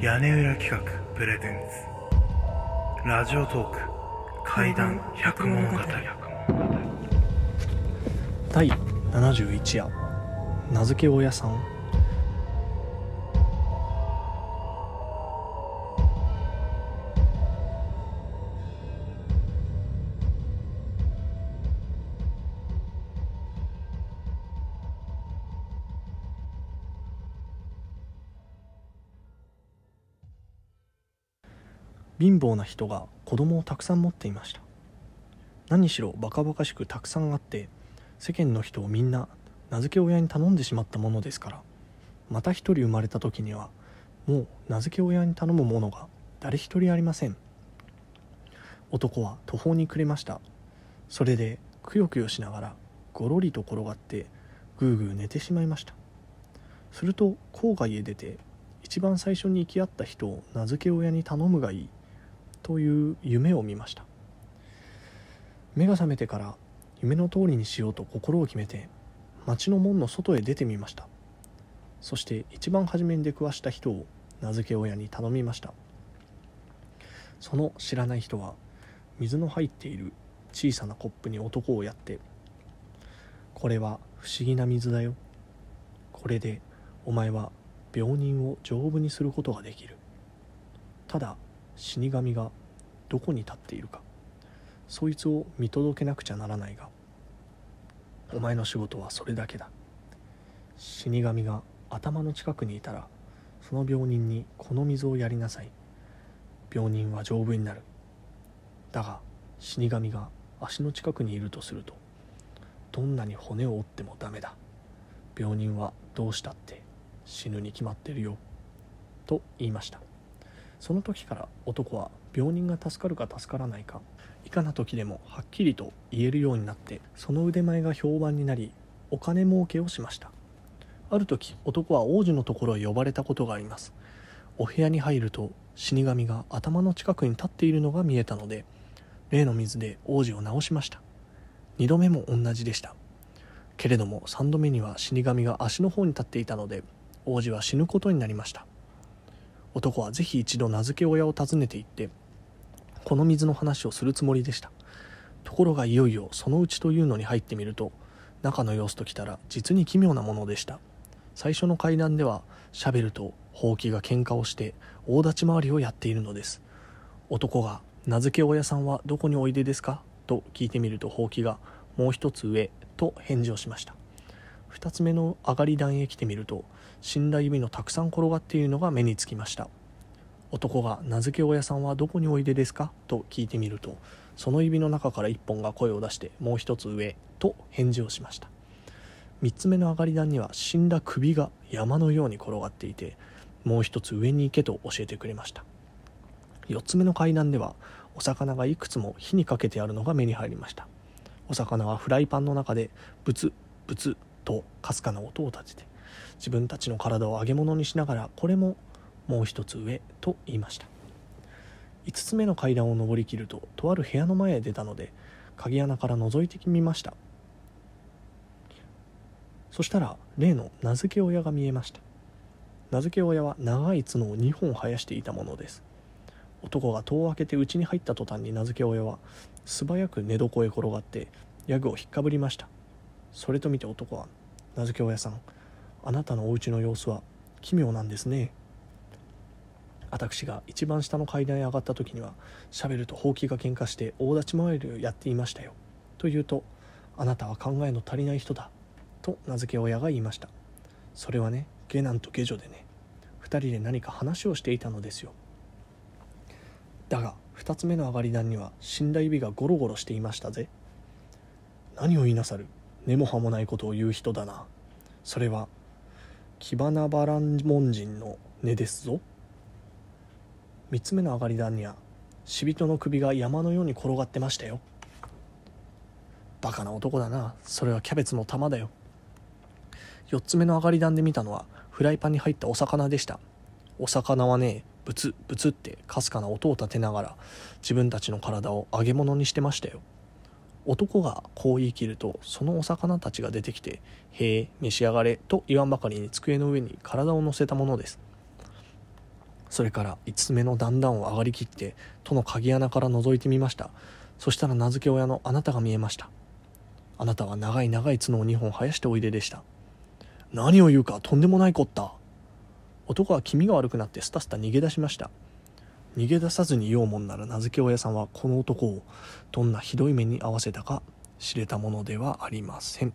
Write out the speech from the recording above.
屋根裏企画プレゼンツ。ラジオトーク怪談百物語。第71夜名付け親さん。貧乏な人が子供をたくさん持っていました。何しろバカバカしくたくさんあって世間の人をみんな名付け親に頼んでしまったものですから。また一人生まれた時にはもう名付け親に頼むものが誰一人ありません。男は途方に暮れました。それでくよくよしながらごろりと転がってぐうぐう寝てしまいました。すると郊外へ出て一番最初に行き合った人を名付け親に頼むがいい。という夢を見ました。目が覚めてから夢の通りにしようと心を決めて町の門の外へ出てみました。そして一番初めに出くわした人を名付け親に頼みました。その知らない人は水の入っている小さなコップに男をやって「これは不思議な水だよ。これでお前は病人を丈夫にすることができる。ただ死神がどこに立っているか。そいつを見届けなくちゃならないがお前の仕事はそれだけだ。死神が頭の近くにいたらその病人にこの水をやりなさい。病人は丈夫になる。だが死神が足の近くにいるとするとどんなに骨を折ってもダメだ。病人はどうしたって死ぬに決まってるよ。と言いました。その時から男は病人が助かるか助からないかいかな時でもはっきりと言えるようになってその腕前が評判になりお金儲けをしました。ある時男は王子のところへ呼ばれたことがあります。お部屋に入ると死神が頭の近くに立っているのが見えたので例の水で王子を治しました。2度目も同じでした。けれども3度目には死神が足の方に立っていたので王子は死ぬことになりました。男はぜひ一度名付け親を訪ねて行ってこの水の話をするつもりでした。ところがいよいよそのうちというのに入ってみると中の様子ときたら実に奇妙なものでした。最初の階段ではシャベルとほうきが喧嘩をして大立ち回りをやっているのです。男が「名付け親さんはどこにおいでですか?」と聞いてみるとほうきが「もう一つ上」と返事をしました。2つ目の上がり段へ来てみると死んだ指のたくさん転がっているのが目につきました。男が「名付け親さんはどこにおいでですか?」と聞いてみるとその指の中から1本が声を出してもう一つ上と返事をしました。3つ目の上がり段には死んだ首が山のように転がっていてもう一つ上に行けと教えてくれました。4つ目の階段ではお魚がいくつも火にかけてあるのが目に入りました。お魚はフライパンの中でブツブツとかすかな音を立てて自分たちの体を揚げ物にしながらこれももう一つ上と言いました。5つ目の階段を上りきるととある部屋の前へ出たので鍵穴から覗いてみました。そしたら例の名付け親が見えました。名付け親は長い角を2本生やしていたものです。男が戸を開けて家に入った途端に名付け親は素早く寝床へ転がってヤグを引っかぶりました。それと見て男は名付け親さんあなたのお家の様子は奇妙なんですね。私が一番下の階段へ上がった時にはシャベルとほうきが喧嘩して大立ち回りをやっていましたよ。と言うとあなたは考えの足りない人だと名付け親が言いました。それはね下男と下女でね2人で何か話をしていたのですよ。だが2つ目の上がり段には死んだ指がゴロゴロしていましたぜ。何を言いなさる？根も葉もないことを言う人だな。それはキバナバラン門人の根ですぞ。3つ目の上がり段には死人の首が山のように転がってましたよ。バカな男だな。それはキャベツの玉だよ。4つ目の上がり段で見たのはフライパンに入ったお魚でした。お魚はねブツブツってかすかな音を立てながら自分たちの体を揚げ物にしてましたよ。男がこう言い切るとそのお魚たちが出てきて「へえ召し上がれ」と言わんばかりに机の上に体を乗せたものです。それから5つ目の段々を上がりきって戸の鍵穴から覗いてみました。そしたら名付け親のあなたが見えました。あなたは長い長い角を2本生やしておいででした。何を言うかとんでもないこった。男は気味が悪くなってスタスタ逃げ出しました。逃げ出さずにいようもんなら名付け親さんはこの男をどんなひどい目に遭わせたか知れたものではありません。